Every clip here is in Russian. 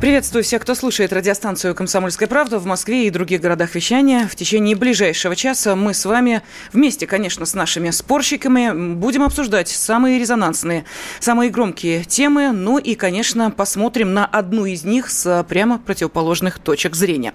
Приветствую всех, кто слушает радиостанцию «Комсомольская правда» в Москве и других городах вещания. В течение ближайшего часа мы с вами вместе, конечно, с нашими спорщиками будем обсуждать самые резонансные, самые громкие темы, ну и, конечно, посмотрим на одну из них с прямо противоположных точек зрения.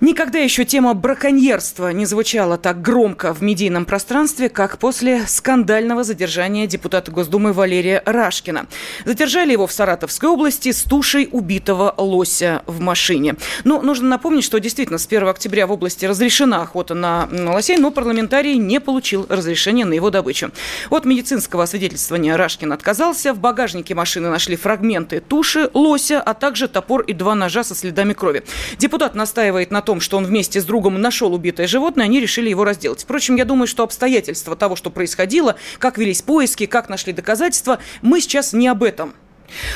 Никогда еще тема браконьерства не звучала так громко в медийном пространстве, как после скандального задержания депутата Госдумы Валерия Рашкина. Задержали его в Саратовской области с тушей убитого лося в машине. Но нужно напомнить, что действительно с 1 октября в области разрешена охота на, лосей, но парламентарий не получил разрешения на его добычу. От медицинского освидетельствования Рашкин отказался. В багажнике машины нашли фрагменты туши лося, а также топор и два ножа со следами крови. Депутат настаивает на том, том, что он вместе с другом нашел убитое животное, они решили его разделать. Впрочем, я думаю, что обстоятельства того, что происходило, как велись поиски, как нашли доказательства, мы сейчас не об этом.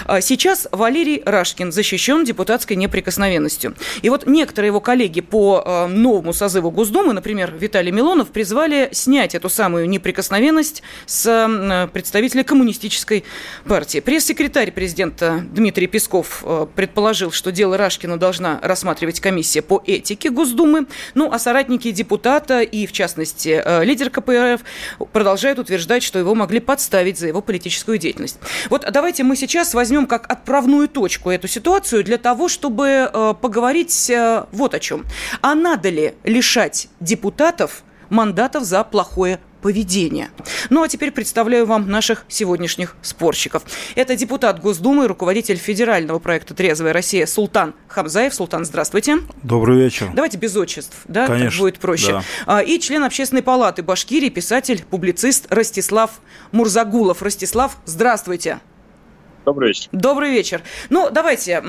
А сейчас Валерий Рашкин защищен депутатской неприкосновенностью. И вот некоторые его коллеги по э, новому созыву Госдумы, например, Виталий Милонов, призвали снять эту самую неприкосновенность с э, представителя коммунистической партии. Пресс-секретарь президента Дмитрий Песков э, предположил, что дело Рашкина должна рассматривать комиссия по этике Госдумы. Ну, а соратники депутата и, в частности, лидер КПРФ продолжают утверждать, что его могли подставить за его политическую деятельность. Вот давайте мы сейчас сейчас возьмем как отправную точку эту ситуацию для того, чтобы э, поговорить э, вот о чем. А надо ли лишать депутатов мандатов за плохое поведения. Ну а теперь представляю вам наших сегодняшних спорщиков. Это депутат Госдумы, руководитель федерального проекта «Трезвая Россия» Султан Хамзаев. Султан, здравствуйте. Добрый вечер. Давайте без отчеств, да? Конечно. Так будет проще. Да. А, и член общественной палаты Башкирии, писатель, публицист Ростислав Мурзагулов. Ростислав, здравствуйте. Добрый вечер. Добрый вечер. Ну, давайте,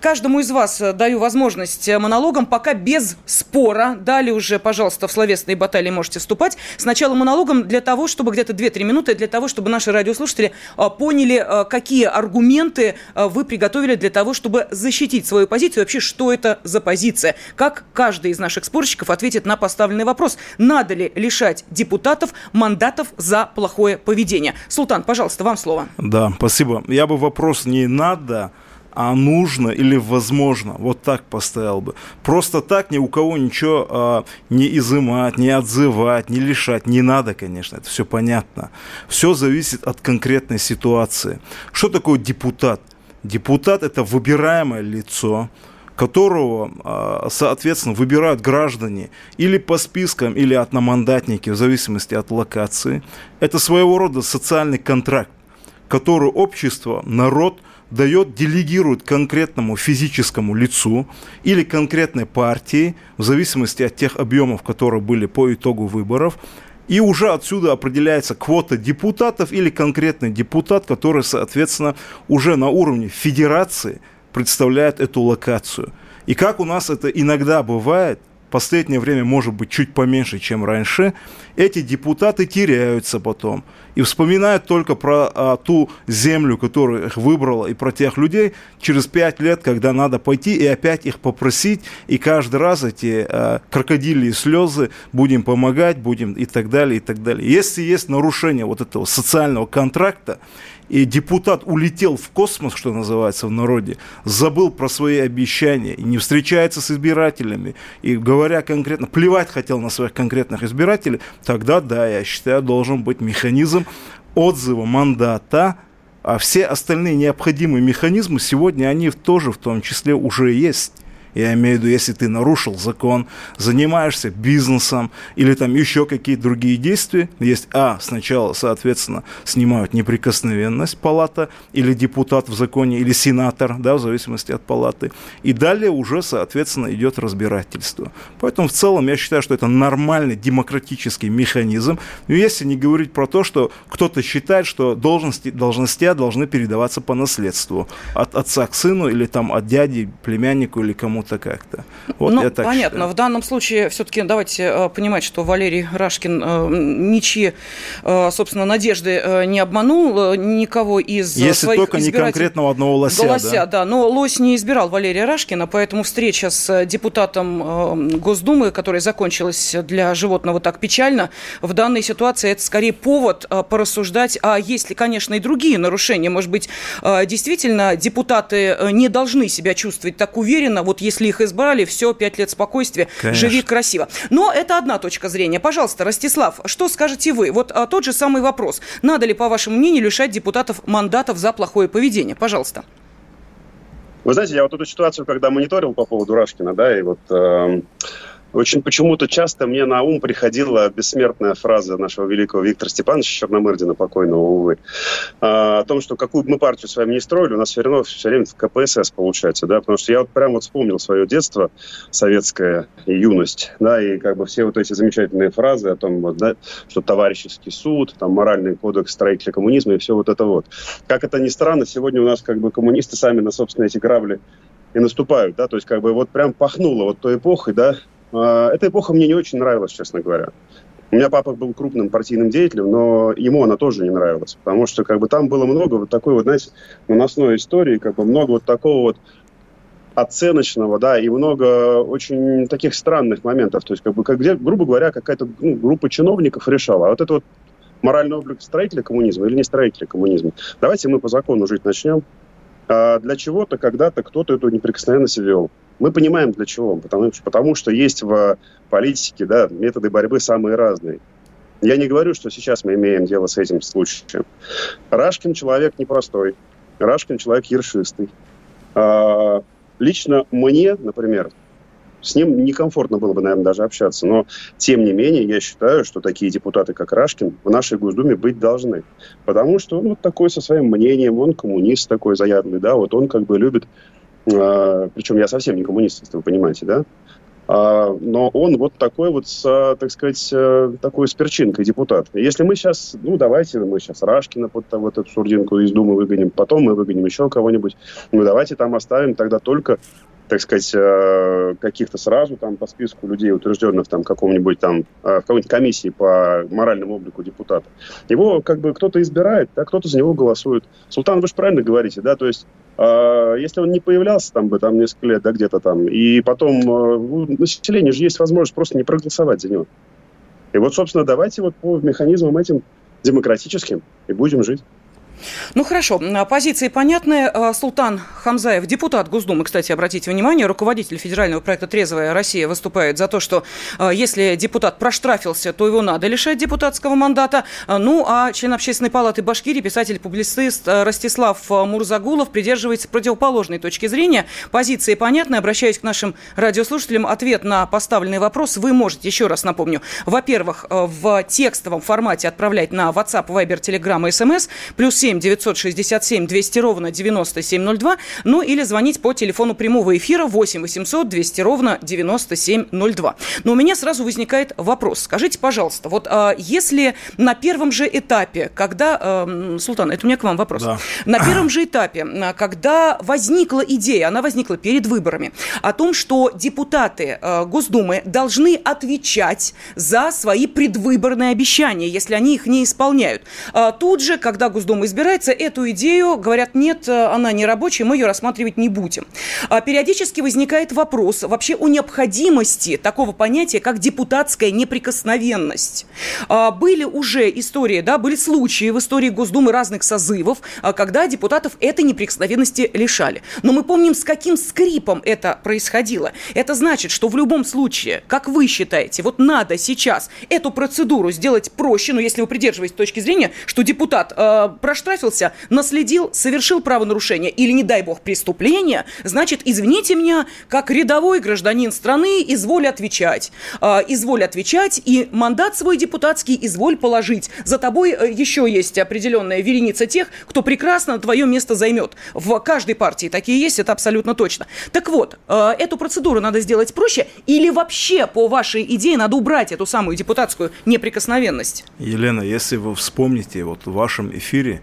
каждому из вас даю возможность монологом, пока без спора. Далее уже, пожалуйста, в словесные баталии можете вступать. Сначала монологом для того, чтобы где-то 2-3 минуты, для того, чтобы наши радиослушатели поняли, какие аргументы вы приготовили для того, чтобы защитить свою позицию. Вообще, что это за позиция? Как каждый из наших спорщиков ответит на поставленный вопрос. Надо ли лишать депутатов мандатов за плохое поведение? Султан, пожалуйста, вам слово. Да, спасибо. Я бы вопрос не надо, а нужно или возможно. Вот так поставил бы. Просто так ни у кого ничего а, не изымать, не отзывать, не лишать. Не надо, конечно, это все понятно. Все зависит от конкретной ситуации. Что такое депутат? Депутат – это выбираемое лицо, которого, а, соответственно, выбирают граждане или по спискам, или одномандатники, в зависимости от локации. Это своего рода социальный контракт которую общество, народ дает, делегирует конкретному физическому лицу или конкретной партии, в зависимости от тех объемов, которые были по итогу выборов, и уже отсюда определяется квота депутатов или конкретный депутат, который, соответственно, уже на уровне федерации представляет эту локацию. И как у нас это иногда бывает, последнее время может быть чуть поменьше, чем раньше, эти депутаты теряются потом и вспоминают только про а, ту землю, которую их выбрала, и про тех людей через пять лет, когда надо пойти и опять их попросить, и каждый раз эти а, крокодили слезы будем помогать, будем и так далее, и так далее. Если есть нарушение вот этого социального контракта, и депутат улетел в космос, что называется в народе, забыл про свои обещания и не встречается с избирателями, и говоря конкретно, плевать хотел на своих конкретных избирателей, тогда, да, я считаю, должен быть механизм отзыва мандата, а все остальные необходимые механизмы сегодня, они тоже в том числе уже есть. Я имею в виду, если ты нарушил закон, занимаешься бизнесом или там еще какие-то другие действия, есть, а, сначала, соответственно, снимают неприкосновенность палата или депутат в законе, или сенатор, да, в зависимости от палаты, и далее уже, соответственно, идет разбирательство. Поэтому в целом я считаю, что это нормальный демократический механизм, но если не говорить про то, что кто-то считает, что должности, должности должны передаваться по наследству. От отца к сыну или там от дяди, племяннику или кому-то почему-то как-то. Вот ну, понятно. Считаю. В данном случае все-таки давайте э, понимать, что Валерий Рашкин э, ничьи, э, собственно, надежды не обманул никого из Если своих только не конкретного одного лося. Лося, да? да. Но лось не избирал Валерия Рашкина, поэтому встреча с депутатом Госдумы, которая закончилась для животного так печально, в данной ситуации это скорее повод порассуждать, а есть ли, конечно, и другие нарушения. Может быть, действительно депутаты не должны себя чувствовать так уверенно, вот если их избрали, все, пять лет спокойствия, конечно. живи красиво. Но это одна точка зрения. Пожалуйста, Ростислав, что скажете вы? Вот а, тот же самый вопрос. Надо ли, по вашему мнению, лишать депутатов мандатов за плохое поведение? Пожалуйста. Вы знаете, я вот эту ситуацию, когда мониторил по поводу Рашкина, да, и вот э, очень почему-то часто мне на ум приходила бессмертная фраза нашего великого Виктора Степановича Черномырдина, покойного, увы, а, о том, что какую бы мы партию с вами не строили, у нас все равно все время в КПСС получается, да, потому что я вот прям вот вспомнил свое детство советское и юность, да, и как бы все вот эти замечательные фразы о том, вот, да, что товарищеский суд, там, моральный кодекс строителя коммунизма и все вот это вот. Как это ни странно, сегодня у нас как бы коммунисты сами на собственные эти грабли и наступают, да, то есть как бы вот прям пахнуло вот той эпохой, да, эта эпоха мне не очень нравилась, честно говоря. У меня папа был крупным партийным деятелем, но ему она тоже не нравилась, потому что как бы там было много вот такой вот, знаете, наносной истории, как бы много вот такого вот оценочного, да, и много очень таких странных моментов. То есть, как бы, как, где, грубо говоря, какая-то ну, группа чиновников решала. А вот это вот моральный облик строителя коммунизма или не строителя коммунизма. Давайте мы по закону жить начнем. А для чего-то когда-то кто-то эту неприкосновенность ввел. Мы понимаем для чего, потому, потому что есть в политике да, методы борьбы самые разные. Я не говорю, что сейчас мы имеем дело с этим случаем. Рашкин человек непростой. Рашкин человек ершистый. А, лично мне, например, с ним некомфортно было бы, наверное, даже общаться. Но, тем не менее, я считаю, что такие депутаты, как Рашкин, в нашей Госдуме быть должны. Потому что он вот такой со своим мнением, он коммунист такой заядлый, да, вот он как бы любит а, причем я совсем не коммунист, если вы понимаете, да, а, но он вот такой вот, с, так сказать, э, такой с перчинкой депутат. Если мы сейчас, ну, давайте мы сейчас Рашкина под вот эту сурдинку из Думы выгоним, потом мы выгоним еще кого-нибудь, ну, давайте там оставим тогда только так сказать, э, каких-то сразу там по списку людей, утвержденных там каком-нибудь там, э, в какой-нибудь комиссии по моральному облику депутата. Его как бы кто-то избирает, да, кто-то за него голосует. Султан, вы же правильно говорите, да, то есть а, если он не появлялся там бы там несколько лет, да, где-то там, и потом э, у населения же есть возможность просто не проголосовать за него. И вот, собственно, давайте вот по механизмам этим демократическим и будем жить. Ну хорошо, позиции понятны. Э, Султан Хамзаев, депутат Госдумы, кстати, обратите внимание, руководитель федерального проекта «Трезвая Россия» выступает за то, что э, если депутат проштрафился, то его надо лишать депутатского мандата. Ну а член общественной палаты Башкирии, писатель-публицист Ростислав Мурзагулов придерживается противоположной точки зрения. Позиции понятны. Обращаюсь к нашим радиослушателям. Ответ на поставленный вопрос вы можете, еще раз напомню, во-первых, в текстовом формате отправлять на WhatsApp, Viber, Telegram и SMS, плюс 7 7 967 200 ровно 9702, ну или звонить по телефону прямого эфира 8 800 200 ровно 9702. Но у меня сразу возникает вопрос. Скажите, пожалуйста, вот а, если на первом же этапе, когда... А, Султан, это у меня к вам вопрос. Да. На первом же этапе, а, когда возникла идея, она возникла перед выборами, о том, что депутаты а, Госдумы должны отвечать за свои предвыборные обещания, если они их не исполняют. А, тут же, когда Госдума избирает избирается, эту идею говорят, нет, она не рабочая, мы ее рассматривать не будем. А периодически возникает вопрос вообще о необходимости такого понятия, как депутатская неприкосновенность. А, были уже истории, да, были случаи в истории Госдумы разных созывов, а, когда депутатов этой неприкосновенности лишали. Но мы помним, с каким скрипом это происходило. Это значит, что в любом случае, как вы считаете, вот надо сейчас эту процедуру сделать проще, ну, если вы придерживаетесь точки зрения, что депутат э, проштрафил проштрафился, наследил, совершил правонарушение или, не дай бог, преступление, значит, извините меня, как рядовой гражданин страны, изволь отвечать. Э, изволь отвечать и мандат свой депутатский изволь положить. За тобой э, еще есть определенная вереница тех, кто прекрасно твое место займет. В каждой партии такие есть, это абсолютно точно. Так вот, э, эту процедуру надо сделать проще или вообще по вашей идее надо убрать эту самую депутатскую неприкосновенность? Елена, если вы вспомните, вот в вашем эфире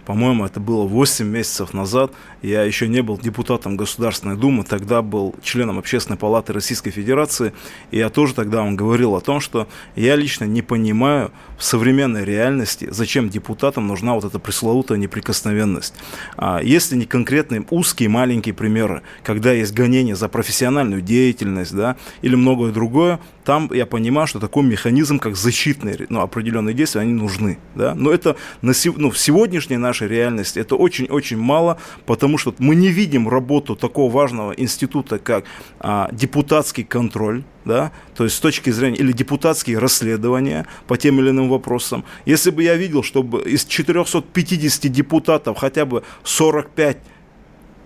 по-моему, это было 8 месяцев назад, я еще не был депутатом Государственной Думы, тогда был членом Общественной палаты Российской Федерации, и я тоже тогда вам говорил о том, что я лично не понимаю в современной реальности, зачем депутатам нужна вот эта пресловутая неприкосновенность. А если не конкретные узкие маленькие примеры, когда есть гонение за профессиональную деятельность, да, или многое другое, там я понимаю, что такой механизм, как защитные ну, определенные действия, они нужны. Да? Но это на, ну, в сегодняшней нашей реальности это очень-очень мало, потому что мы не видим работу такого важного института, как а, депутатский контроль, да, то есть с точки зрения, или депутатские расследования по тем или иным вопросам. Если бы я видел, чтобы из 450 депутатов хотя бы 45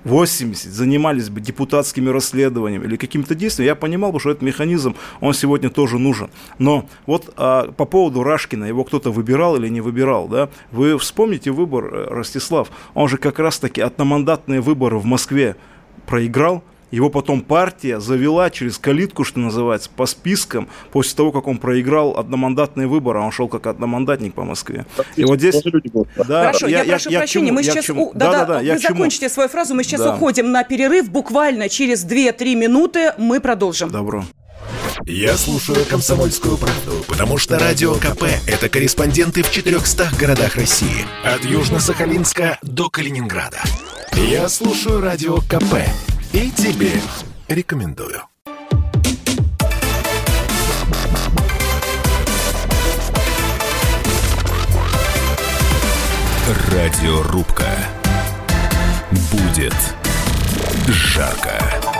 80 занимались бы депутатскими расследованиями или каким-то действием, я понимал бы, что этот механизм, он сегодня тоже нужен. Но вот а, по поводу Рашкина, его кто-то выбирал или не выбирал, да, вы вспомните выбор, э, Ростислав, он же как раз-таки одномандатные выборы в Москве проиграл, его потом партия завела через калитку, что называется, по спискам, после того, как он проиграл одномандатные выборы, а он шел как одномандатник по Москве. И вот здесь... Да, Хорошо, я, я прошу я, прощения, мы сейчас... У... Да, да, да, вы закончите свою фразу, мы сейчас да. уходим на перерыв, буквально через 2-3 минуты мы продолжим. Добро. Я слушаю «Комсомольскую правду», потому что «Радио КП» — это корреспонденты в 400 городах России. От Южно-Сахалинска до Калининграда. Я слушаю «Радио КП» И тебе рекомендую. Радиорубка. Будет жарко.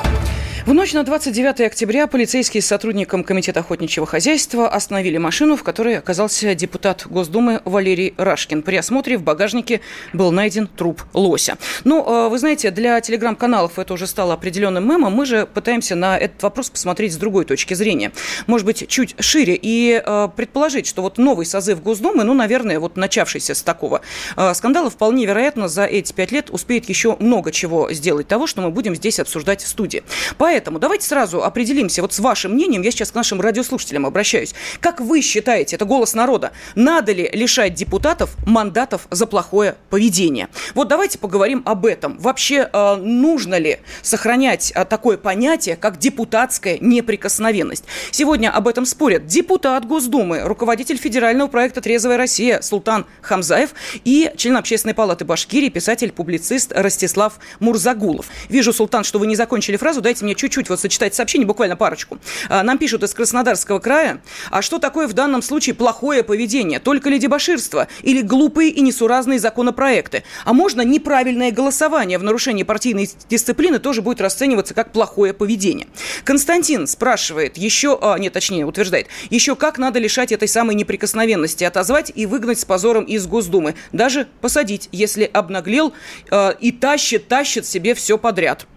В ночь на 29 октября полицейские с сотрудником Комитета охотничьего хозяйства остановили машину, в которой оказался депутат Госдумы Валерий Рашкин. При осмотре в багажнике был найден труп лося. Ну, э, вы знаете, для телеграм-каналов это уже стало определенным мемом. Мы же пытаемся на этот вопрос посмотреть с другой точки зрения. Может быть, чуть шире и э, предположить, что вот новый созыв Госдумы, ну, наверное, вот начавшийся с такого э, скандала, вполне вероятно, за эти пять лет успеет еще много чего сделать того, что мы будем здесь обсуждать в студии. Поэтому Поэтому давайте сразу определимся вот с вашим мнением, я сейчас к нашим радиослушателям обращаюсь. Как вы считаете, это голос народа, надо ли лишать депутатов мандатов за плохое поведение? Вот давайте поговорим об этом. Вообще, э, нужно ли сохранять э, такое понятие, как депутатская неприкосновенность? Сегодня об этом спорят депутат Госдумы, руководитель федерального проекта «Трезвая Россия» Султан Хамзаев и член Общественной палаты Башкирии, писатель-публицист Ростислав Мурзагулов. Вижу, Султан, что вы не закончили фразу, дайте мне чуть чуть-чуть вот сочетать сообщение, буквально парочку. А, нам пишут из Краснодарского края. А что такое в данном случае плохое поведение? Только ли дебоширство? Или глупые и несуразные законопроекты? А можно неправильное голосование в нарушении партийной дисциплины тоже будет расцениваться как плохое поведение? Константин спрашивает еще, а, нет, точнее, утверждает, еще как надо лишать этой самой неприкосновенности, отозвать и выгнать с позором из Госдумы. Даже посадить, если обнаглел э, и тащит, тащит себе все подряд.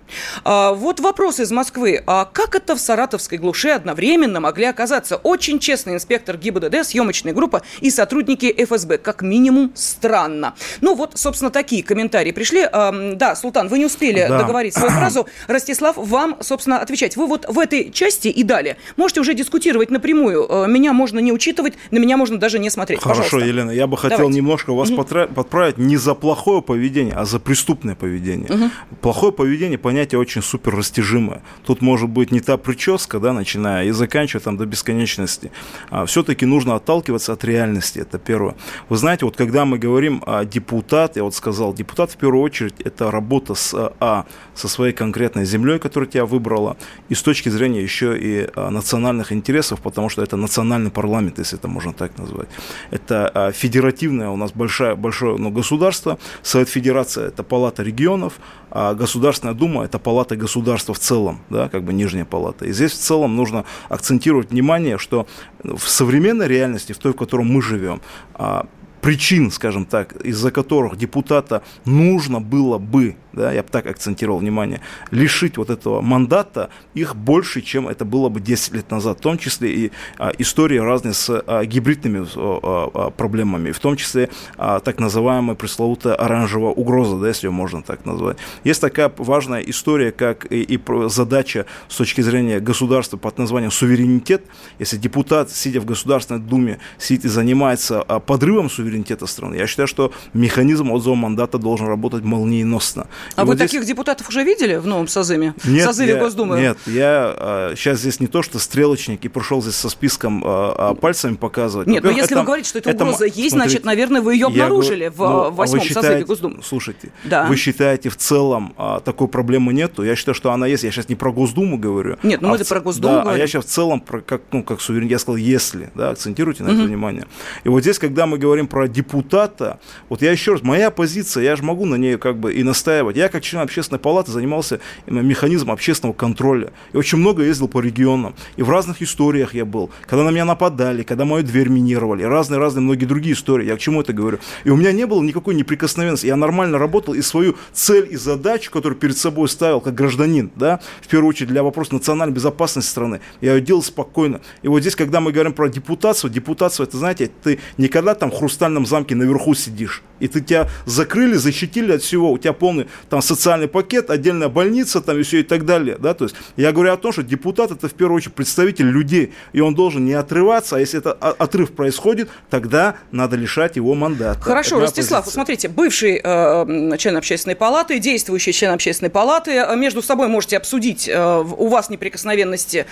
А, вот вопрос из Москвы. А как это в саратовской глуши одновременно могли оказаться очень честный инспектор ГИБДД, съемочная группа и сотрудники ФСБ? Как минимум странно. Ну вот, собственно, такие комментарии пришли. А, да, Султан, вы не успели да. договорить свою фразу. Ростислав, вам, собственно, отвечать. Вы вот в этой части и далее можете уже дискутировать напрямую. А, меня можно не учитывать, на меня можно даже не смотреть. Хорошо, Пожалуйста. Елена, я бы хотел Давайте. немножко вас угу. подправить не за плохое поведение, а за преступное поведение. Угу. Плохое поведение, понятно, понятие очень супер растяжимое. Тут может быть не та прическа, да, начиная и заканчивая там до бесконечности. А, все-таки нужно отталкиваться от реальности, это первое. Вы знаете, вот когда мы говорим о депутат, я вот сказал, депутат в первую очередь это работа с, а, со своей конкретной землей, которая тебя выбрала, и с точки зрения еще и а, национальных интересов, потому что это национальный парламент, если это можно так назвать. Это а, федеративное у нас большое, большое ну, государство, Совет Федерации это палата регионов, а Государственная Дума – это палата государства в целом, да, как бы нижняя палата. И здесь в целом нужно акцентировать внимание, что в современной реальности, в той, в которой мы живем, а, причин, скажем так, из-за которых депутата нужно было бы да, я бы так акцентировал внимание, лишить вот этого мандата их больше, чем это было бы 10 лет назад, в том числе и а, истории разные с а, гибридными а, а, проблемами, в том числе а, так называемая пресловутая оранжевая угроза, да, если ее можно так назвать. Есть такая важная история, как и, и задача с точки зрения государства под названием суверенитет. Если депутат, сидя в Государственной Думе, сидит и занимается а, подрывом суверенитета страны, я считаю, что механизм отзыва мандата должен работать молниеносно. А и вы вот таких здесь... депутатов уже видели в новом созыве? Нет, созыве я, Госдумы? Нет, я а, сейчас здесь не то, что стрелочник и прошел здесь со списком а, а, пальцами показывать. Нет, но если это, вы говорите, что эта это, угроза есть, смотрите, значит, наверное, вы ее обнаружили я, в ну, а восьмом считаете, созыве Госдумы. Слушайте, да. вы считаете в целом а, такой проблемы нету? Я считаю, что она есть. Я сейчас не про Госдуму говорю. Нет, ну а мы в... про Госдуму да, говорим. А я сейчас в целом, про, как, ну, как суверен, я сказал, если, да, акцентируйте на угу. это внимание. И вот здесь, когда мы говорим про депутата, вот я еще раз, моя позиция, я же могу на ней как бы и настаивать. Я как член общественной палаты занимался механизмом общественного контроля. И очень много ездил по регионам. И в разных историях я был. Когда на меня нападали, когда мою дверь минировали. Разные-разные многие другие истории. Я к чему это говорю? И у меня не было никакой неприкосновенности. Я нормально работал и свою цель и задачу, которую перед собой ставил как гражданин, да, в первую очередь для вопроса национальной безопасности страны, я ее делал спокойно. И вот здесь, когда мы говорим про депутацию, депутацию, это, знаете, ты никогда там в хрустальном замке наверху сидишь, и ты тебя закрыли, защитили от всего, у тебя полный там социальный пакет, отдельная больница там и все и так далее, да, то есть я говорю о том, что депутат это в первую очередь представитель людей, и он должен не отрываться, а если это отрыв происходит, тогда надо лишать его мандата. Хорошо, Ростислав, позиция. смотрите, бывший э, член общественной палаты, действующий член общественной палаты, э, между собой можете обсудить, э, у вас неприкосновенности,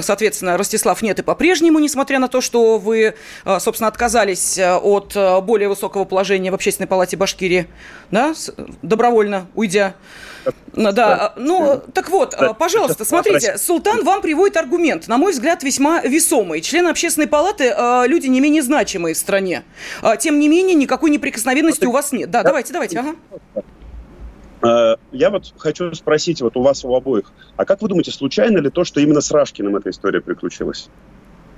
соответственно, Ростислав нет и по-прежнему, несмотря на то, что вы, э, собственно, отказались э, от э, более высокого положения в общественной палате Башкирии, да, добровольно уйдя. Да, ну, так вот, пожалуйста, смотрите, Султан вам приводит аргумент, на мой взгляд, весьма весомый. Члены общественной палаты люди не менее значимые в стране. Тем не менее, никакой неприкосновенности у вас нет. Да, давайте, давайте, ага. Я вот хочу спросить вот у вас у обоих, а как вы думаете, случайно ли то, что именно с Рашкиным эта история приключилась?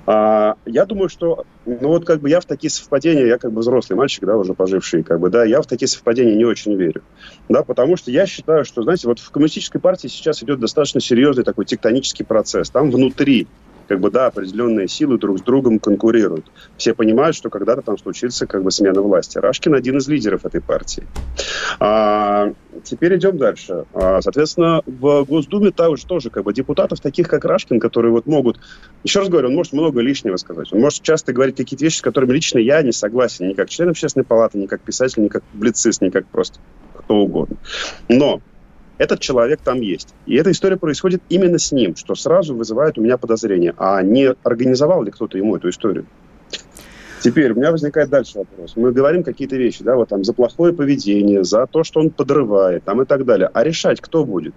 А, я думаю, что, ну вот как бы я в такие совпадения, я как бы взрослый мальчик, да, уже поживший, как бы, да, я в такие совпадения не очень верю, да, потому что я считаю, что, знаете, вот в коммунистической партии сейчас идет достаточно серьезный такой тектонический процесс, там внутри как бы, да, определенные силы друг с другом конкурируют. Все понимают, что когда-то там случится как бы смена власти. Рашкин один из лидеров этой партии. А, теперь идем дальше. А, соответственно, в Госдуме также тоже как бы депутатов таких, как Рашкин, которые вот могут... Еще раз говорю, он может много лишнего сказать. Он может часто говорить какие-то вещи, с которыми лично я не согласен. Ни как член общественной палаты, ни как писатель, ни как публицист, ни как просто кто угодно. Но этот человек там есть. И эта история происходит именно с ним, что сразу вызывает у меня подозрение. А не организовал ли кто-то ему эту историю? Теперь у меня возникает дальше вопрос. Мы говорим какие-то вещи, да, вот там за плохое поведение, за то, что он подрывает, там и так далее. А решать кто будет?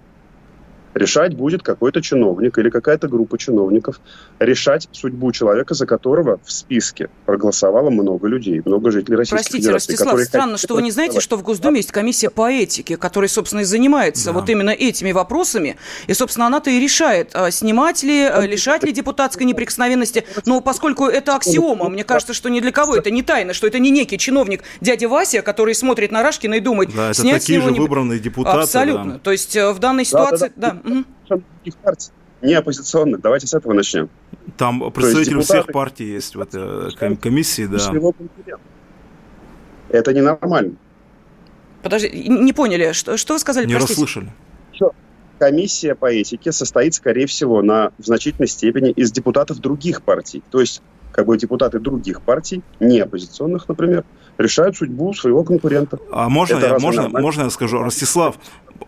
Решать будет какой-то чиновник или какая-то группа чиновников, решать судьбу человека, за которого в списке проголосовало много людей, много жителей Российской Простите, Федерации. Ростислав, странно, что вы не знаете, что в Госдуме есть комиссия по этике, которая, собственно, и занимается да. вот именно этими вопросами. И, собственно, она-то и решает, а, снимать ли, а, лишать ли депутатской неприкосновенности. Но поскольку это аксиома, мне кажется, что ни для кого это не тайна, что это не некий чиновник дядя Вася, который смотрит на Рашкина и думает, да, это снять такие же не... выбранные депутаты. Абсолютно. Да. То есть э, в данной ситуации... Да, да, да. да партий, не оппозиционных. Давайте с этого начнем. Там представители всех партий есть в этой комиссии, да. Это ненормально. Подожди, не поняли, что, что вы сказали? Не простите? расслышали. Комиссия по этике состоит, скорее всего, на, в значительной степени из депутатов других партий. То есть, как бы депутаты других партий, не оппозиционных, например, решают судьбу своего конкурента. А можно, я, можно, можно я скажу? Ростислав,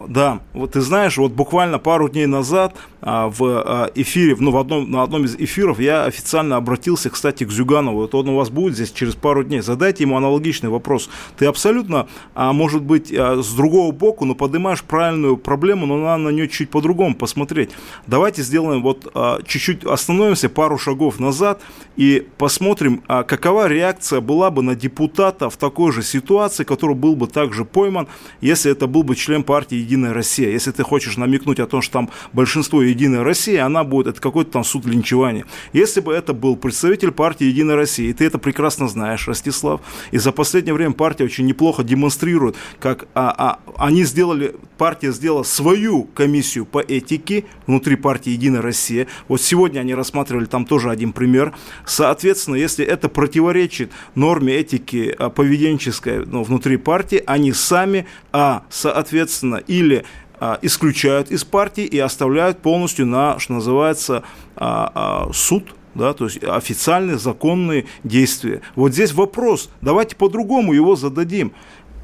да, вот ты знаешь, вот буквально пару дней назад а, в а, эфире, ну, в одном, на одном из эфиров я официально обратился, кстати, к Зюганову. Вот он у вас будет здесь через пару дней. Задайте ему аналогичный вопрос. Ты абсолютно, а, может быть, а, с другого боку, но поднимаешь правильную проблему, но надо на нее чуть по-другому посмотреть. Давайте сделаем вот а, чуть-чуть, остановимся пару шагов назад и посмотрим, а, какова реакция была бы на депутата в такой же ситуации, который был бы также пойман, если это был бы член партии «Единая Россия». Если ты хочешь намекнуть о том, что там большинство «Единая Россия», она будет, это какой-то там суд линчевания. Если бы это был представитель партии «Единая Россия», и ты это прекрасно знаешь, Ростислав, и за последнее время партия очень неплохо демонстрирует, как а, а, они сделали, партия сделала свою комиссию по этике внутри партии «Единая Россия». Вот сегодня они рассматривали там тоже один пример. Соответственно, если это противоречит норме этики а, поведенческой ну, внутри партии, они сами, а, соответственно, или а, исключают из партии и оставляют полностью на, что называется, а, а, суд, да, то есть официальные законные действия. Вот здесь вопрос, давайте по-другому его зададим.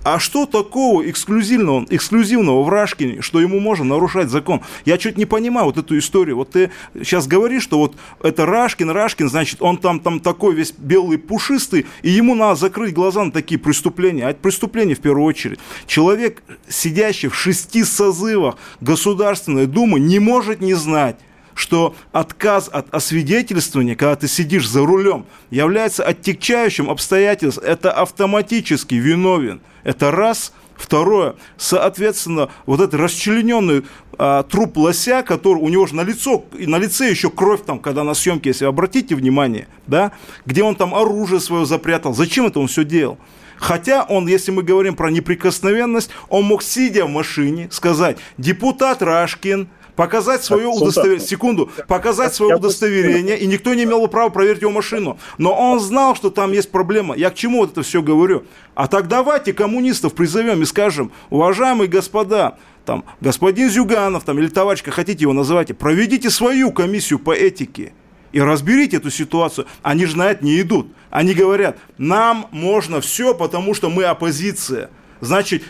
А что такого эксклюзивного, эксклюзивного в Рашкине, что ему можно нарушать закон? Я чуть не понимаю вот эту историю. Вот ты сейчас говоришь, что вот это Рашкин, Рашкин, значит, он там, там такой весь белый пушистый, и ему надо закрыть глаза на такие преступления. А это преступление в первую очередь. Человек, сидящий в шести созывах Государственной Думы, не может не знать, что отказ от освидетельствования, когда ты сидишь за рулем, является оттекчающим обстоятельством. Это автоматически виновен. Это раз. Второе, соответственно, вот этот расчлененный а, труп лося, который у него же на лицо, на лице еще кровь там, когда на съемке, если обратите внимание, да, где он там оружие свое запрятал, зачем это он все делал? Хотя он, если мы говорим про неприкосновенность, он мог, сидя в машине, сказать, депутат Рашкин, показать свое удостоверение, секунду, показать свое удостоверение, и никто не имел права проверить его машину. Но он знал, что там есть проблема. Я к чему вот это все говорю? А так давайте коммунистов призовем и скажем, уважаемые господа, там, господин Зюганов, там, или товарищ, хотите его называйте, проведите свою комиссию по этике и разберите эту ситуацию. Они же на это не идут. Они говорят, нам можно все, потому что мы оппозиция. Значит,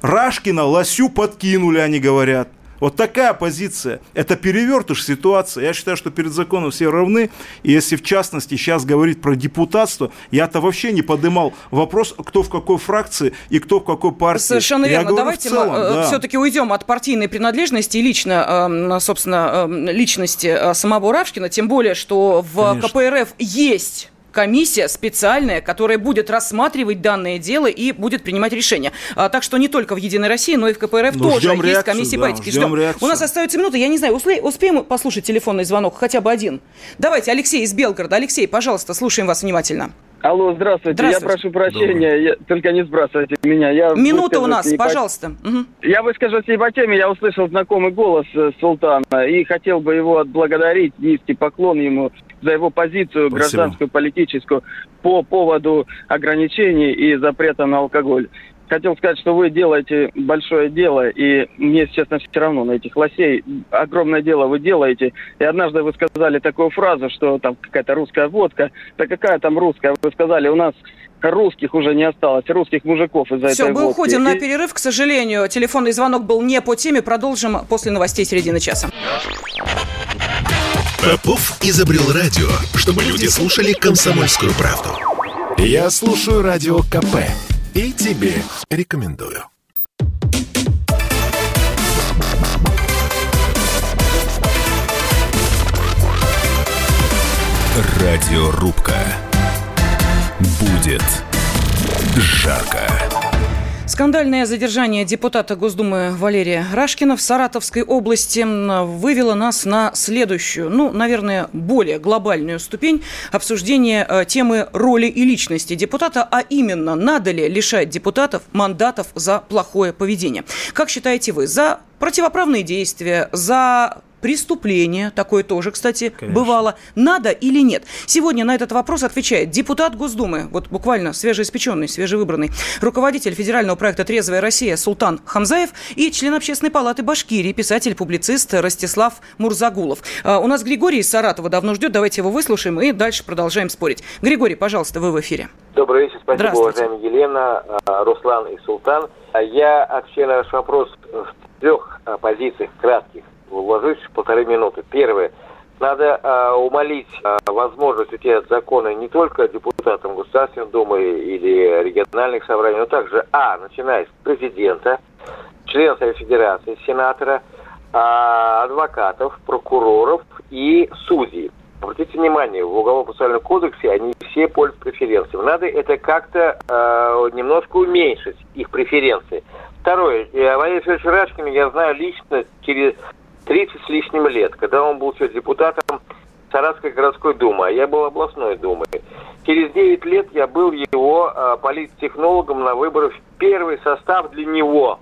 Рашкина лосю подкинули, они говорят. Вот такая позиция. Это перевертыш ситуации. Я считаю, что перед законом все равны. И если в частности сейчас говорить про депутатство, я-то вообще не поднимал вопрос, кто в какой фракции и кто в какой партии. Совершенно я верно. Давайте целом, мы э, да. все-таки уйдем от партийной принадлежности и лично, эм, собственно, эм, личности э, самого Равшкина. Тем более, что в Конечно. КПРФ есть комиссия специальная, которая будет рассматривать данное дело и будет принимать решения. А, так что не только в «Единой России», но и в КПРФ ну, тоже есть реакцию, комиссия да, по этике. Ждем. Ждем. У нас остается минута. Я не знаю, успе, успеем послушать телефонный звонок? Хотя бы один. Давайте, Алексей из Белгорода. Алексей, пожалуйста, слушаем вас внимательно. Алло, здравствуйте. здравствуйте. Я прошу прощения, я, только не сбрасывайте меня. Я Минута у нас, пожалуйста. По... Угу. Я выскажусь не по теме, я услышал знакомый голос э, Султана и хотел бы его отблагодарить, низкий поклон ему за его позицию Спасибо. гражданскую, политическую по поводу ограничений и запрета на алкоголь хотел сказать, что вы делаете большое дело, и мне, честно, все равно на этих лосей. Огромное дело вы делаете. И однажды вы сказали такую фразу, что там какая-то русская водка. Да какая там русская? Вы сказали, у нас русских уже не осталось, русских мужиков из-за Все, этой мы водки. уходим на перерыв. К сожалению, телефонный звонок был не по теме. Продолжим после новостей середины часа. Попов изобрел радио, чтобы люди слушали комсомольскую правду. Я слушаю радио КП и тебе рекомендую. Радиорубка. Будет жарко. Скандальное задержание депутата Госдумы Валерия Рашкина в Саратовской области вывело нас на следующую, ну, наверное, более глобальную ступень обсуждения э, темы роли и личности депутата, а именно, надо ли лишать депутатов мандатов за плохое поведение. Как считаете вы, за противоправные действия, за преступление, такое тоже, кстати, Конечно. бывало, надо или нет? Сегодня на этот вопрос отвечает депутат Госдумы, вот буквально свежеиспеченный, свежевыбранный, руководитель федерального проекта «Трезвая Россия» Султан Хамзаев и член Общественной палаты Башкирии, писатель-публицист Ростислав Мурзагулов. А, у нас Григорий из Саратова давно ждет, давайте его выслушаем и дальше продолжаем спорить. Григорий, пожалуйста, вы в эфире. Добрый вечер, спасибо, уважаемая Елена, а, Руслан и Султан. Я отвечаю на ваш вопрос в трех а, позициях кратких вложусь в полторы минуты. Первое. Надо э, умолить э, возможность уйти от закона не только депутатам Государственной Думы или региональных собраний, но также, а, начиная с президента, членов Совета Федерации, сенатора, э, адвокатов, прокуроров и судей. Обратите внимание, в Уголовно-процессуальном кодексе они все пользуются преференциями. Надо это как-то э, немножко уменьшить, их преференции. Второе. Валерий Федорович Рашкина я знаю лично через 30 с лишним лет, когда он был еще депутатом Саратской городской думы, а я был областной думой. Через 9 лет я был его э, политтехнологом на выборах в первый состав для него,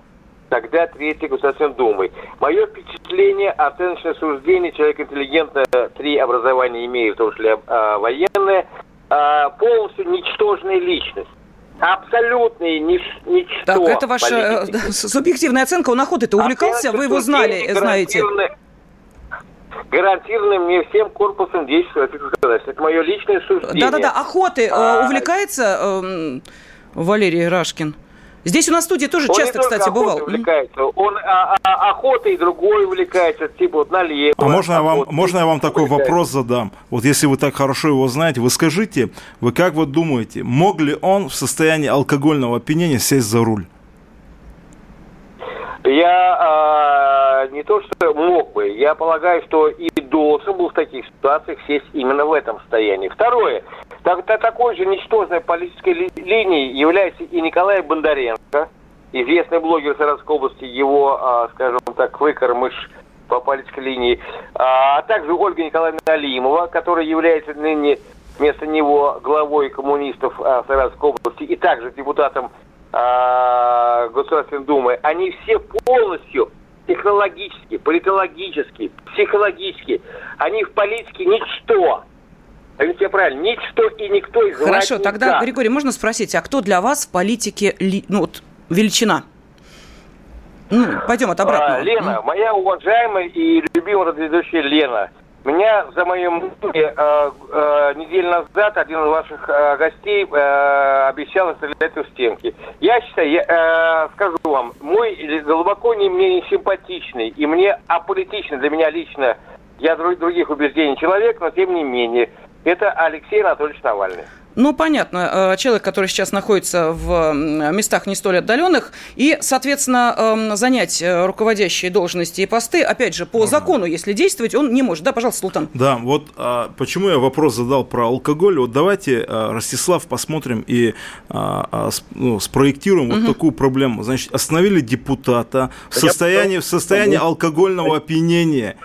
тогда Третьей Государственной Думы. Мое впечатление, оценочное суждение, человек интеллигентно три образования имеет, в том числе э, военное, э, полностью ничтожная личность. Абсолютный нич, ничто. Так, это ваша политики. субъективная оценка. Он охотой-то увлекался, вы его знали, знаете гарантированным мне всем корпусом действий Российской Федерации. Это мое личное суждение. Да-да-да, охоты а... увлекается э, Валерий Рашкин? Здесь у нас в студии тоже он часто, кстати, бывал. увлекается. Он а, а, охотой другой увлекается, типа вот налево. А можно я вам, можно я вам такой увлекается. вопрос задам? Вот если вы так хорошо его знаете, вы скажите, вы как вот думаете, мог ли он в состоянии алкогольного опьянения сесть за руль? Я э, не то что мог бы, я полагаю, что и должен был в таких ситуациях сесть именно в этом состоянии. Второе. Так, такой же ничтожной политической ли, линией является и Николай Бондаренко, известный блогер Саратовской области, его, э, скажем так, выкормыш по политической линии, а, а также Ольга Николаевна Алимова, которая является ныне вместо него главой коммунистов а, Саратовской области и также депутатом э, Государственной Думы, они все полностью технологически, политологически, психологически, они в политике ничто. Поймите я правильно, ничто и никто из Хорошо, тогда, никак. Григорий, можно спросить, а кто для вас в политике ли, ну, вот, величина? Ну, пойдем от обратного. А, Лена, моя уважаемая и любимая радиоведущая Лена – меня за моим э, э, неделю назад один из ваших э, гостей э, обещал стрелять в стенки. Я считаю, я, э, скажу вам, мой глубоко не мне не симпатичный и мне аполитичный для меня лично, я друг, других убеждений человек, но тем не менее, это Алексей Анатольевич Навальный. Ну, понятно, э, человек, который сейчас находится в местах не столь отдаленных, и, соответственно, эм, занять э, руководящие должности и посты, опять же, по закону, если действовать, он не может. Да, пожалуйста, Султан. Да, вот а, почему я вопрос задал про алкоголь. Вот давайте, а, Ростислав, посмотрим и а, а, ну, спроектируем угу. вот такую проблему. Значит, остановили депутата в состоянии, в состоянии алкогольного опьянения.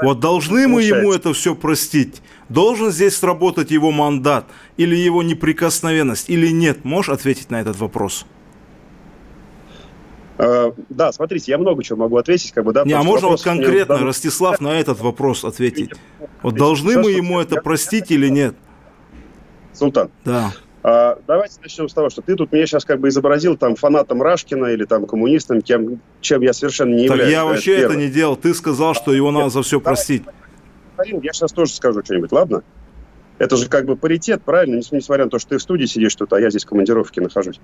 Вот должны мы ему это все простить? Должен здесь сработать его мандат или его неприкосновенность, или нет? Можешь ответить на этот вопрос? Uh, да, смотрите, я много чего могу ответить, как бы, да. Не, а можно вот конкретно, мне... Ростислав, на этот вопрос ответить? Вот должны Сейчас, мы ему это простить или нет? Султан. Да. Uh, давайте начнем с того, что ты тут меня сейчас как бы изобразил там фанатом Рашкина или там коммунистом, кем, чем я совершенно не так являюсь. я вообще это, это не делал. Ты сказал, что его надо за все простить. Карин, я сейчас тоже скажу что-нибудь, ладно? Это же как бы паритет, правильно? Несмотря на то, что ты в студии сидишь тут, а я здесь в командировке нахожусь.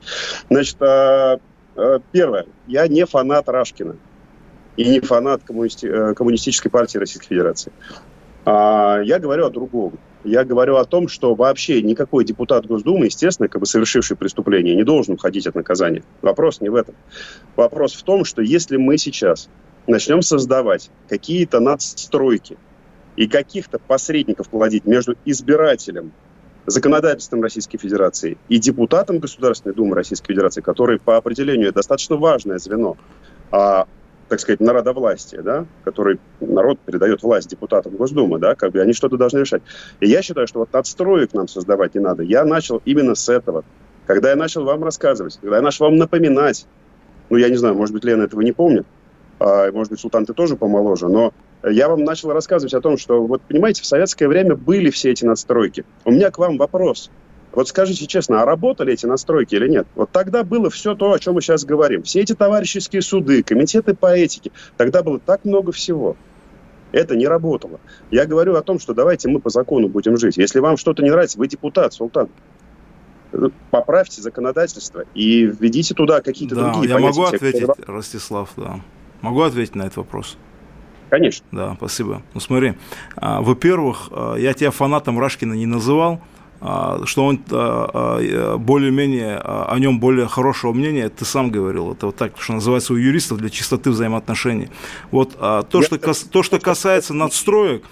Значит, а, а, первое. Я не фанат Рашкина. И не фанат коммунисти- э, коммунистической партии Российской Федерации. А, я говорю о другом. Я говорю о том, что вообще никакой депутат Госдумы, естественно, как бы совершивший преступление, не должен уходить от наказания. Вопрос не в этом. Вопрос в том, что если мы сейчас начнем создавать какие-то надстройки, и каких-то посредников плодить между избирателем, законодательством Российской Федерации и депутатом Государственной Думы Российской Федерации, который по определению достаточно важное звено, а, так сказать, народовластия, да, который народ передает власть депутатам Госдумы, да, как бы они что-то должны решать. И я считаю, что вот надстроек нам создавать не надо. Я начал именно с этого. Когда я начал вам рассказывать, когда я начал вам напоминать, ну, я не знаю, может быть, Лена этого не помнит, может быть, Султан, ты тоже помоложе, но я вам начал рассказывать о том, что, вот понимаете, в советское время были все эти надстройки. У меня к вам вопрос. Вот скажите честно, а работали эти настройки или нет? Вот тогда было все то, о чем мы сейчас говорим. Все эти товарищеские суды, комитеты по этике. Тогда было так много всего. Это не работало. Я говорю о том, что давайте мы по закону будем жить. Если вам что-то не нравится, вы депутат, султан. Поправьте законодательство и введите туда какие-то да, другие я понятия. могу ответить, Ростислав, да. Могу ответить на этот вопрос. Конечно. Да, спасибо. Ну смотри, а, во-первых, а, я тебя фанатом Рашкина не называл, а, что он а, более-менее о нем более хорошего мнения, ты сам говорил, это вот так, что называется у юристов для чистоты взаимоотношений. Вот то, что, то, что касается надстроек,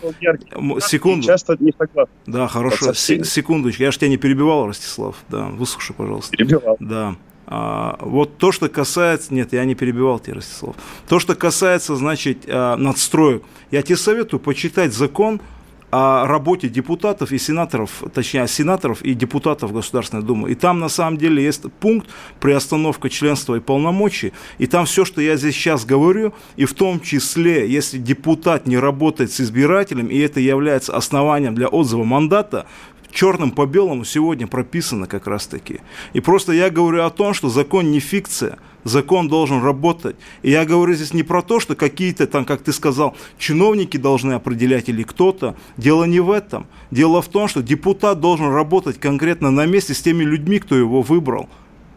секунду. Часто не согласен. Да, хорошо, секундочку, я же тебя не перебивал, Ростислав, да, выслушай, пожалуйста. Перебивал. Да. А, вот то, что касается... Нет, я не перебивал тебя, Ростислав. То, что касается, значит, а, надстроек, я тебе советую почитать закон о работе депутатов и сенаторов, точнее, сенаторов и депутатов Государственной Думы. И там на самом деле есть пункт приостановка членства и полномочий. И там все, что я здесь сейчас говорю, и в том числе, если депутат не работает с избирателем, и это является основанием для отзыва мандата, черным по белому сегодня прописано как раз-таки. И просто я говорю о том, что закон не фикция, закон должен работать. И я говорю здесь не про то, что какие-то там, как ты сказал, чиновники должны определять или кто-то. Дело не в этом. Дело в том, что депутат должен работать конкретно на месте с теми людьми, кто его выбрал.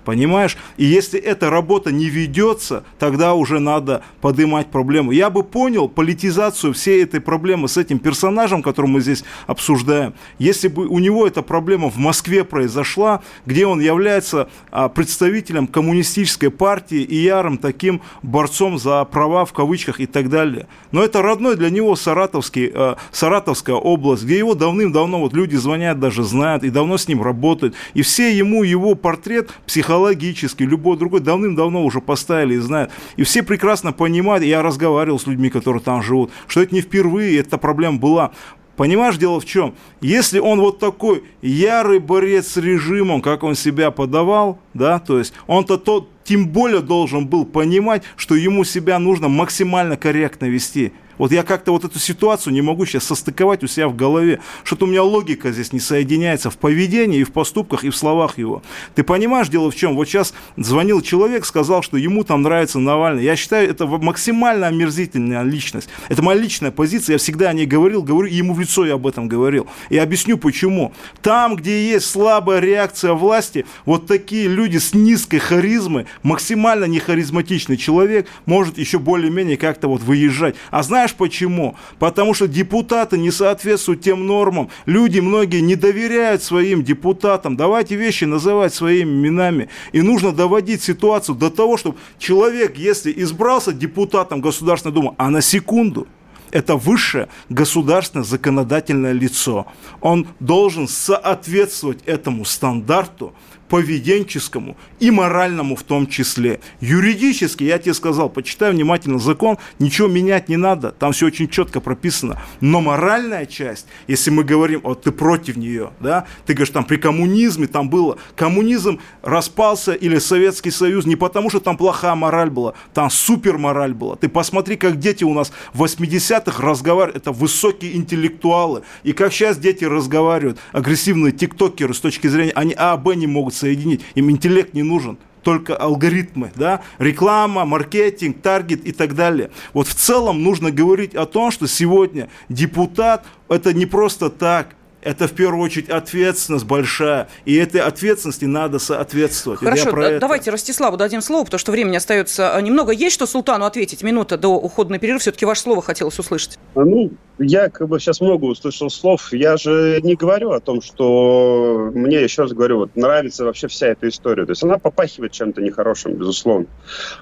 Понимаешь? И если эта работа не ведется, тогда уже надо поднимать проблему. Я бы понял политизацию всей этой проблемы с этим персонажем, который мы здесь обсуждаем, если бы у него эта проблема в Москве произошла, где он является а, представителем коммунистической партии и ярым таким борцом за права в кавычках и так далее. Но это родной для него Саратовский, а, Саратовская область, где его давным-давно вот люди звонят, даже знают и давно с ним работают. И все ему его портрет психологически психологически, любой другой давным-давно уже поставили и знают. И все прекрасно понимают, я разговаривал с людьми, которые там живут, что это не впервые, эта проблема была. Понимаешь, дело в чем? Если он вот такой ярый борец с режимом, как он себя подавал, да, то есть он-то тот, тем более должен был понимать, что ему себя нужно максимально корректно вести. Вот я как-то вот эту ситуацию не могу сейчас состыковать у себя в голове. Что-то у меня логика здесь не соединяется в поведении и в поступках, и в словах его. Ты понимаешь, дело в чем? Вот сейчас звонил человек, сказал, что ему там нравится Навальный. Я считаю, это максимально омерзительная личность. Это моя личная позиция. Я всегда о ней говорил, говорю, и ему в лицо я об этом говорил. И объясню почему. Там, где есть слабая реакция власти, вот такие люди с низкой харизмой, максимально нехаризматичный человек может еще более-менее как-то вот выезжать. А знаешь, знаешь почему? Потому что депутаты не соответствуют тем нормам. Люди многие не доверяют своим депутатам. Давайте вещи называть своими именами. И нужно доводить ситуацию до того, чтобы человек, если избрался депутатом Государственной Думы, а на секунду, это высшее государственное законодательное лицо. Он должен соответствовать этому стандарту, поведенческому и моральному в том числе. Юридически, я тебе сказал, почитай внимательно закон, ничего менять не надо, там все очень четко прописано. Но моральная часть, если мы говорим, вот ты против нее, да, ты говоришь, там при коммунизме там было, коммунизм распался или Советский Союз не потому, что там плохая мораль была, там супер мораль была. Ты посмотри, как дети у нас в 80-х разговаривают, это высокие интеллектуалы, и как сейчас дети разговаривают, агрессивные тиктокеры с точки зрения, они А, Б не могут соединить. Им интеллект не нужен только алгоритмы, да, реклама, маркетинг, таргет и так далее. Вот в целом нужно говорить о том, что сегодня депутат это не просто так, это в первую очередь ответственность большая, и этой ответственности надо соответствовать. Хорошо, да, давайте Ростиславу дадим слово, потому что времени остается а, немного. Есть что Султану ответить? Минута до ухода на перерыв. Все-таки ваше слово хотелось услышать. А, ну, я как бы сейчас много услышал слов. Я же не говорю о том, что мне, еще раз говорю, вот нравится вообще вся эта история. То есть она попахивает чем-то нехорошим, безусловно.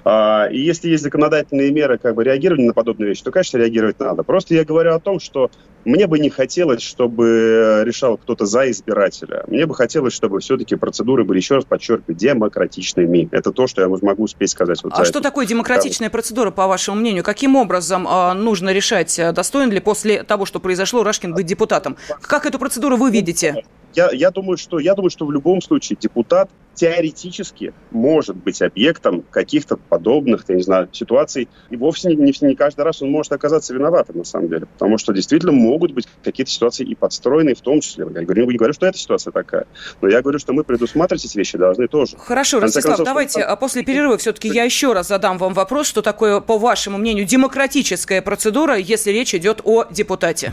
А, и если есть законодательные меры как бы реагирования на подобные вещи, то, конечно, реагировать надо. Просто я говорю о том, что мне бы не хотелось, чтобы решал кто-то за избирателя. Мне бы хотелось, чтобы все-таки процедуры были, еще раз подчеркиваю, демократичными. Это то, что я могу успеть сказать. Вот а что это. такое демократичная да. процедура, по вашему мнению? Каким образом э, нужно решать, э, достоин ли после того, что произошло, Рашкин быть депутатом? Как эту процедуру вы видите? Я, я, думаю, что, я думаю, что в любом случае депутат теоретически может быть объектом каких-то подобных, я не знаю, ситуаций. И вовсе не, не, не каждый раз он может оказаться виноватым, на самом деле. Потому что действительно могут быть какие-то ситуации и подстроенные в том числе. Я говорю, не говорю, что эта ситуация такая, но я говорю, что мы предусматривать эти вещи должны тоже. Хорошо, Ростислав, концов, давайте что... после перерыва все-таки я еще раз задам вам вопрос, что такое, по вашему мнению, демократическая процедура, если речь идет о депутате.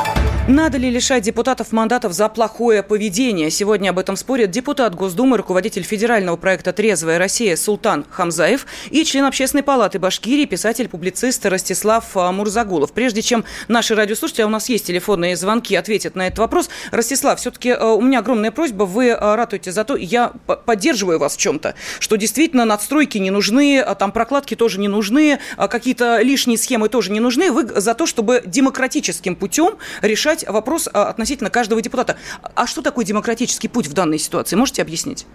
Надо ли лишать депутатов мандатов за плохое поведение? Сегодня об этом спорят депутат Госдумы, руководитель федерального проекта «Трезвая Россия» Султан Хамзаев и член Общественной палаты Башкирии, писатель-публицист Ростислав а, Мурзагулов. Прежде чем наши радиослушатели, а у нас есть телефонные звонки, ответят на этот вопрос. Ростислав, все-таки а, у меня огромная просьба, вы а, ратуете за то, я поддерживаю вас в чем-то, что действительно надстройки не нужны, там прокладки тоже не нужны, какие-то лишние схемы тоже не нужны. Вы за то, чтобы демократическим путем решать решать вопрос а, относительно каждого депутата. А что такое демократический путь в данной ситуации? Можете объяснить?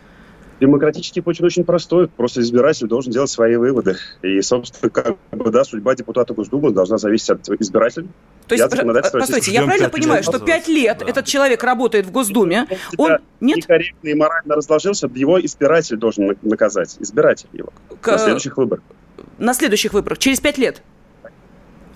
Демократический путь очень простой. Просто избиратель должен делать свои выводы. И, собственно, как бы, да, судьба депутата Госдумы должна зависеть от избирателя. То есть, постойте, я правильно понимаю, что пять лет да. этот человек работает в Госдуме, он... Нет? Некорректно и морально разложился, его избиратель должен наказать. Избиратель его. К... На следующих выборах. На следующих выборах. Через пять лет.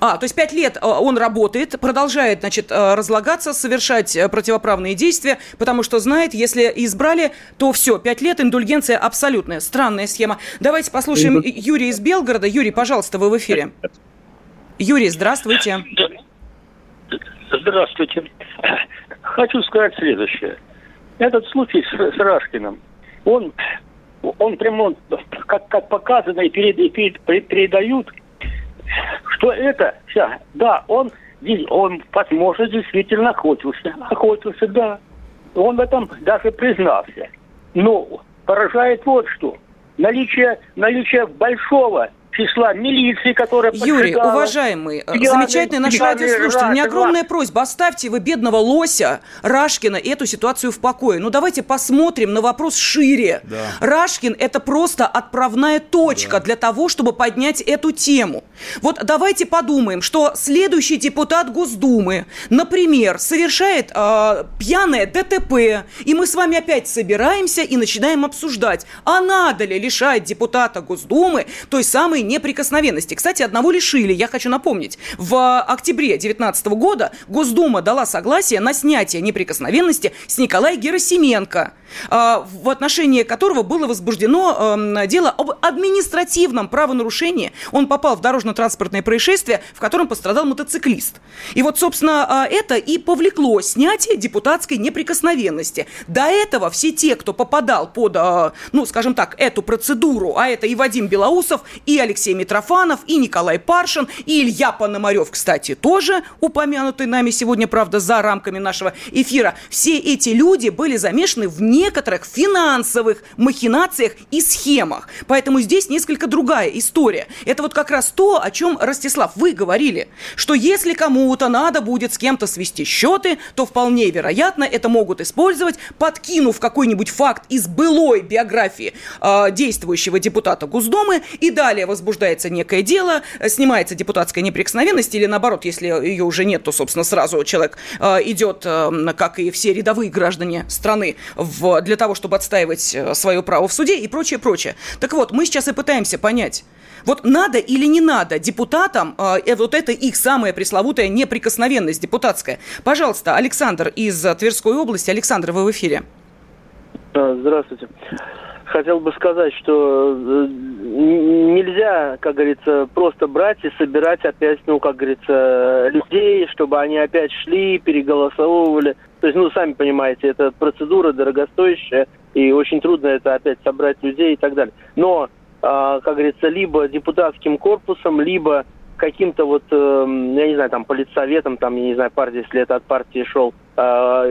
А, то есть пять лет а, он работает, продолжает, значит, а, разлагаться, совершать э, противоправные действия, потому что знает, если избрали, то все, пять лет, индульгенция абсолютная. Странная схема. Давайте послушаем Юрия из Белгорода. Юрий, пожалуйста, вы в эфире. Юрий, здравствуйте. Здравствуйте. Хочу сказать следующее. Этот случай с, с Рашкиным, он, он прямо, как, как показано и, перед, и перед, передают, что это, сейчас, да, он, он, возможно, действительно охотился. Охотился, да. Он в этом даже признался. Но поражает вот что. Наличие, наличие большого числа милиции, которая Юрий, уважаемый, э, пьяный, замечательный наш пьяный, радиослушатель, у меня огромная просьба, оставьте вы бедного лося Рашкина эту ситуацию в покое. Ну, давайте посмотрим на вопрос шире. Да. Рашкин – это просто отправная точка да. для того, чтобы поднять эту тему. Вот давайте подумаем, что следующий депутат Госдумы, например, совершает э, пьяное ДТП, и мы с вами опять собираемся и начинаем обсуждать, а надо ли лишать депутата Госдумы той самой самой неприкосновенности. Кстати, одного лишили, я хочу напомнить. В октябре 2019 года Госдума дала согласие на снятие неприкосновенности с Николая Герасименко, а, в отношении которого было возбуждено эм, дело об административном правонарушении. Он попал в дорожно-транспортное происшествие, в котором пострадал мотоциклист. И вот, собственно, а, это и повлекло снятие депутатской неприкосновенности. До этого все те, кто попадал под, а, ну, скажем так, эту процедуру, а это и Вадим Белоусов, и Алексей Митрофанов, и Николай Паршин, и Илья Пономарев, кстати, тоже упомянутый нами сегодня, правда, за рамками нашего эфира. Все эти люди были замешаны в некоторых финансовых махинациях и схемах. Поэтому здесь несколько другая история. Это вот как раз то, о чем, Ростислав, вы говорили, что если кому-то надо будет с кем-то свести счеты, то вполне вероятно это могут использовать, подкинув какой-нибудь факт из былой биографии э, действующего депутата Госдумы и далее возбуждается некое дело, снимается депутатская неприкосновенность, или наоборот, если ее уже нет, то, собственно, сразу человек э, идет, э, как и все рядовые граждане страны, для того, чтобы отстаивать э, свое право в суде и прочее, прочее. Так вот, мы сейчас и пытаемся понять, вот надо или не надо депутатам, э, вот это их самая пресловутая неприкосновенность депутатская. Пожалуйста, Александр из Тверской области. Александр, вы в эфире. Здравствуйте хотел бы сказать, что э, нельзя, как говорится, просто брать и собирать опять, ну, как говорится, людей, чтобы они опять шли, переголосовывали. То есть, ну, сами понимаете, это процедура дорогостоящая, и очень трудно это опять собрать людей и так далее. Но, а, как говорится, либо депутатским корпусом, либо каким-то вот, э, я не знаю, там, политсоветом, там, я не знаю, партия, если это от партии шел, э,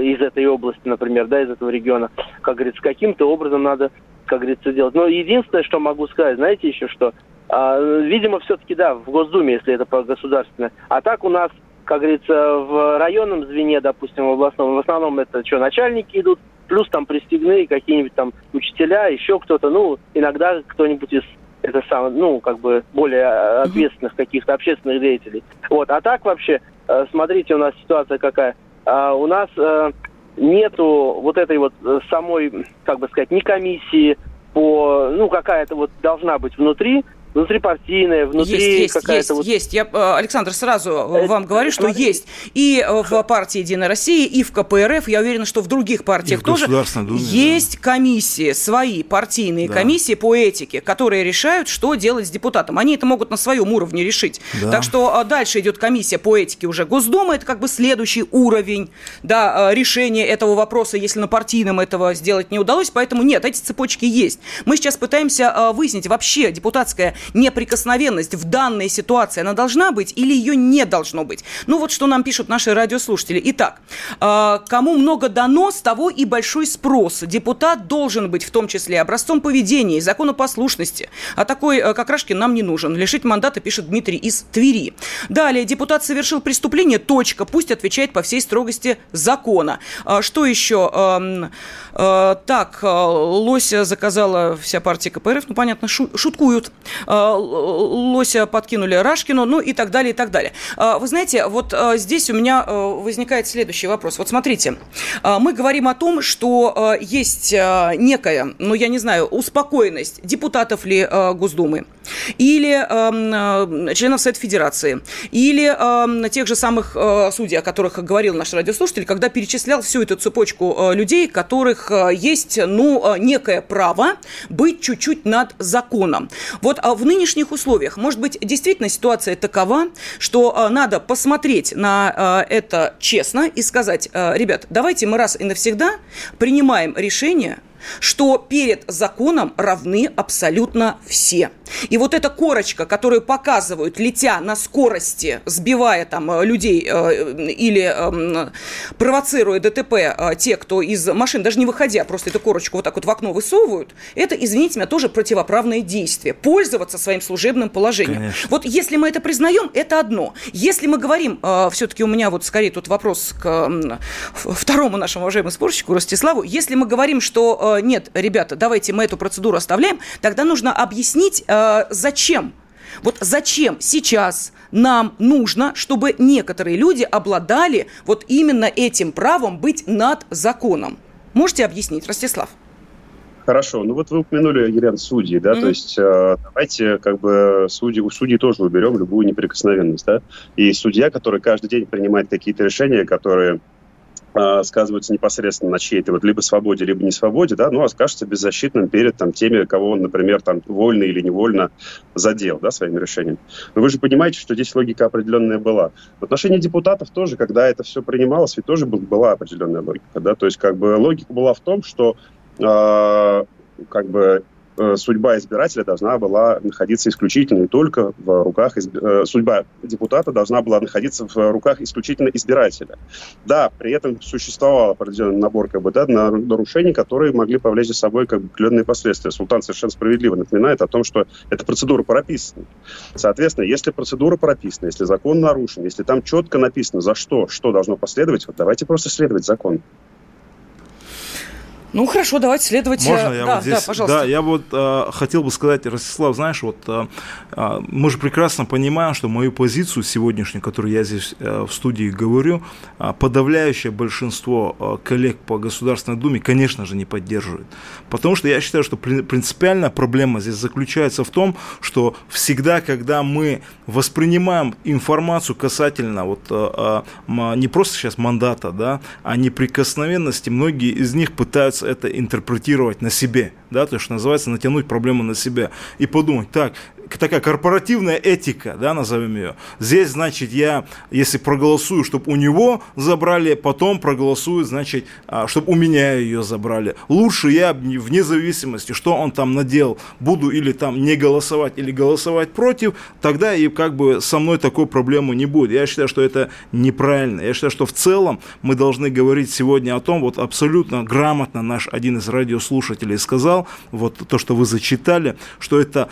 из этой области, например, да, из этого региона, как говорится, каким-то образом надо как говорится, делать. Но единственное, что могу сказать, знаете еще что? А, видимо, все-таки, да, в Госдуме, если это по государственное. А так у нас, как говорится, в районном звене, допустим, в областном, в основном это что, начальники идут, плюс там пристегные какие-нибудь там учителя, еще кто-то, ну, иногда кто-нибудь из это самое, ну, как бы более ответственных каких-то общественных деятелей. Вот, а так вообще, э, смотрите, у нас ситуация какая. А, у нас э, нету вот этой вот э, самой, как бы сказать, не комиссии по, ну, какая-то вот должна быть внутри, внутрипартийная, внутри есть, есть, какая-то есть, вот... есть. Я, э, Александр, сразу э, вам говорю, что есть и э, в партии «Единая Россия», и в КПРФ. Я уверена, что в других партиях тоже Думе, есть да. комиссии, свои партийные да. комиссии по этике, которые решают, что делать с депутатом. Они это могут на своем уровне решить. Да. Так что дальше идет комиссия по этике уже Госдумы. Это как бы следующий уровень да, решения этого вопроса, если на партийном этого сделать не удалось. Поэтому нет, эти цепочки есть. Мы сейчас пытаемся выяснить вообще депутатская неприкосновенность в данной ситуации, она должна быть или ее не должно быть? Ну вот что нам пишут наши радиослушатели. Итак, а, кому много дано, с того и большой спрос. Депутат должен быть в том числе образцом поведения и законопослушности. А такой, э, как Рашкин, нам не нужен. Лишить мандата, пишет Дмитрий из Твери. Далее, депутат совершил преступление, точка, пусть отвечает по всей строгости закона. А, что еще? А, так, Лося заказала вся партия КПРФ, ну, понятно, шуткуют. Лося подкинули Рашкину, ну и так далее, и так далее. А, вы знаете, вот а, здесь у меня а, возникает следующий вопрос. Вот смотрите, мы говорим о том, что есть некая, ну я не знаю, успокоенность депутатов ли Госдумы, или членов Совета Федерации, или тех же самых судей, о которых говорил наш радиослушатель, когда перечислял всю эту цепочку людей, которых есть, ну, некое право быть чуть-чуть над законом. Вот в нынешних условиях, может быть, действительно ситуация такова, что э, надо посмотреть на э, это честно и сказать, э, ребят, давайте мы раз и навсегда принимаем решение что перед законом равны абсолютно все. И вот эта корочка, которую показывают, летя на скорости, сбивая там э, людей э, или э, провоцируя ДТП э, те, кто из машин, даже не выходя, просто эту корочку вот так вот в окно высовывают, это, извините меня, тоже противоправное действие. Пользоваться своим служебным положением. Конечно. Вот если мы это признаем, это одно. Если мы говорим, все-таки у меня вот скорее тут вопрос к второму нашему уважаемому спорщику Ростиславу, если мы говорим, что э, нет, ребята, давайте мы эту процедуру оставляем, тогда нужно объяснить, э, зачем. Вот зачем сейчас нам нужно, чтобы некоторые люди обладали вот именно этим правом быть над законом? Можете объяснить, Ростислав? Хорошо, ну вот вы упомянули, Елена, судьи, да, mm-hmm. то есть э, давайте как бы судьи, у судей тоже уберем любую неприкосновенность, да, и судья, который каждый день принимает какие-то решения, которые а, сказываются непосредственно на чьей-то вот либо свободе, либо не свободе, да, ну, окажется беззащитным перед там, теми, кого он, например, там, вольно или невольно задел, да, своим решением. Но вы же понимаете, что здесь логика определенная была. В отношении депутатов тоже, когда это все принималось, ведь тоже был, была определенная логика, да, то есть как бы логика была в том, что э, как бы судьба избирателя должна была находиться исключительно и только в руках... Изб... Э, судьба депутата должна была находиться в руках исключительно избирателя. Да, при этом существовал определенный набор как бы, да, нарушений, которые могли повлечь за собой как бы, определенные последствия. Султан совершенно справедливо напоминает о том, что эта процедура прописана. Соответственно, если процедура прописана, если закон нарушен, если там четко написано, за что, что должно последовать, вот давайте просто следовать закону. Ну хорошо, давайте следовать. Можно я да, вот здесь? Да, пожалуйста. Да, я вот э, хотел бы сказать, Ростислав, знаешь, вот э, э, мы же прекрасно понимаем, что мою позицию сегодняшнюю, которую я здесь э, в студии говорю, э, подавляющее большинство э, коллег по Государственной Думе, конечно же, не поддерживает. Потому что я считаю, что принципиальная проблема здесь заключается в том, что всегда, когда мы воспринимаем информацию касательно вот э, э, не просто сейчас мандата, да, а неприкосновенности, многие из них пытаются пытаться это интерпретировать на себе, да, то, что называется, натянуть проблему на себя и подумать, так, такая корпоративная этика, да, назовем ее. Здесь, значит, я, если проголосую, чтобы у него забрали, потом проголосую, значит, а, чтобы у меня ее забрали. Лучше я, вне зависимости, что он там надел, буду или там не голосовать, или голосовать против, тогда и как бы со мной такой проблемы не будет. Я считаю, что это неправильно. Я считаю, что в целом мы должны говорить сегодня о том, вот абсолютно грамотно наш один из радиослушателей сказал, вот то, что вы зачитали, что это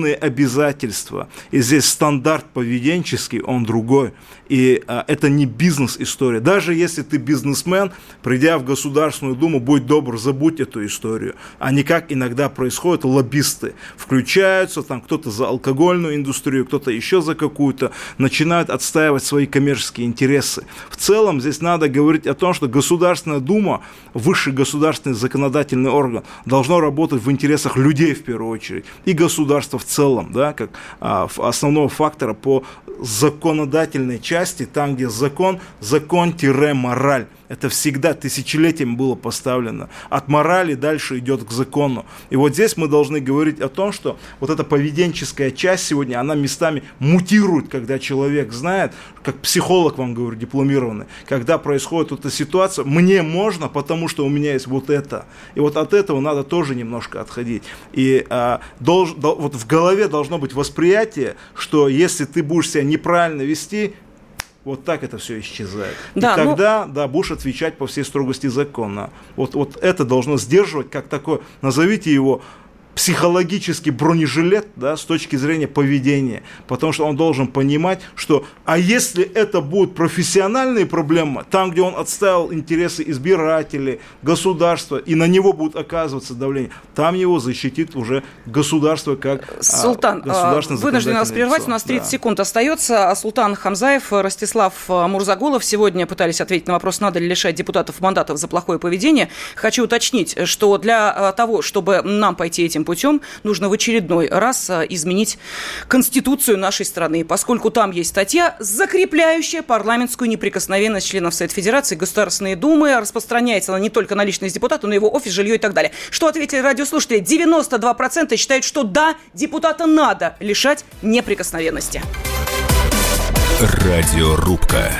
повышенные обязательства. И здесь стандарт поведенческий, он другой. И а, это не бизнес-история. Даже если ты бизнесмен, придя в Государственную Думу, будь добр, забудь эту историю. А не как иногда происходит, лоббисты включаются, там кто-то за алкогольную индустрию, кто-то еще за какую-то, начинают отстаивать свои коммерческие интересы. В целом здесь надо говорить о том, что Государственная Дума, высший государственный законодательный орган, должно работать в интересах людей в первую очередь и государства в целом, да, как а, основного фактора по законодательной части, там, где закон, закон-мораль. Это всегда тысячелетиями было поставлено. От морали дальше идет к закону. И вот здесь мы должны говорить о том, что вот эта поведенческая часть сегодня, она местами мутирует, когда человек знает, как психолог вам говорю, дипломированный, когда происходит эта ситуация, мне можно, потому что у меня есть вот это. И вот от этого надо тоже немножко отходить. И а, долж, дол, вот в голове должно быть восприятие, что если ты будешь себя неправильно вести, вот так это все исчезает. Да, и ну тогда, ну... да, будешь отвечать по всей строгости закона. Вот, вот это должно сдерживать, как такое, назовите его психологический бронежилет да, с точки зрения поведения. Потому что он должен понимать, что а если это будут профессиональные проблемы, там, где он отставил интересы избирателей, государства, и на него будет оказываться давление, там его защитит уже государство как а, Султан, а, вынужден нас прервать, у нас 30 да. секунд остается. А Султан Хамзаев, Ростислав Мурзагулов сегодня пытались ответить на вопрос, надо ли лишать депутатов мандатов за плохое поведение. Хочу уточнить, что для того, чтобы нам пойти этим путем нужно в очередной раз а, изменить Конституцию нашей страны, поскольку там есть статья, закрепляющая парламентскую неприкосновенность членов Совета Федерации, Государственной Думы, распространяется она не только на личность депутата, но и его офис, жилье и так далее. Что ответили радиослушатели? 92% считают, что да, депутата надо лишать неприкосновенности. Радиорубка.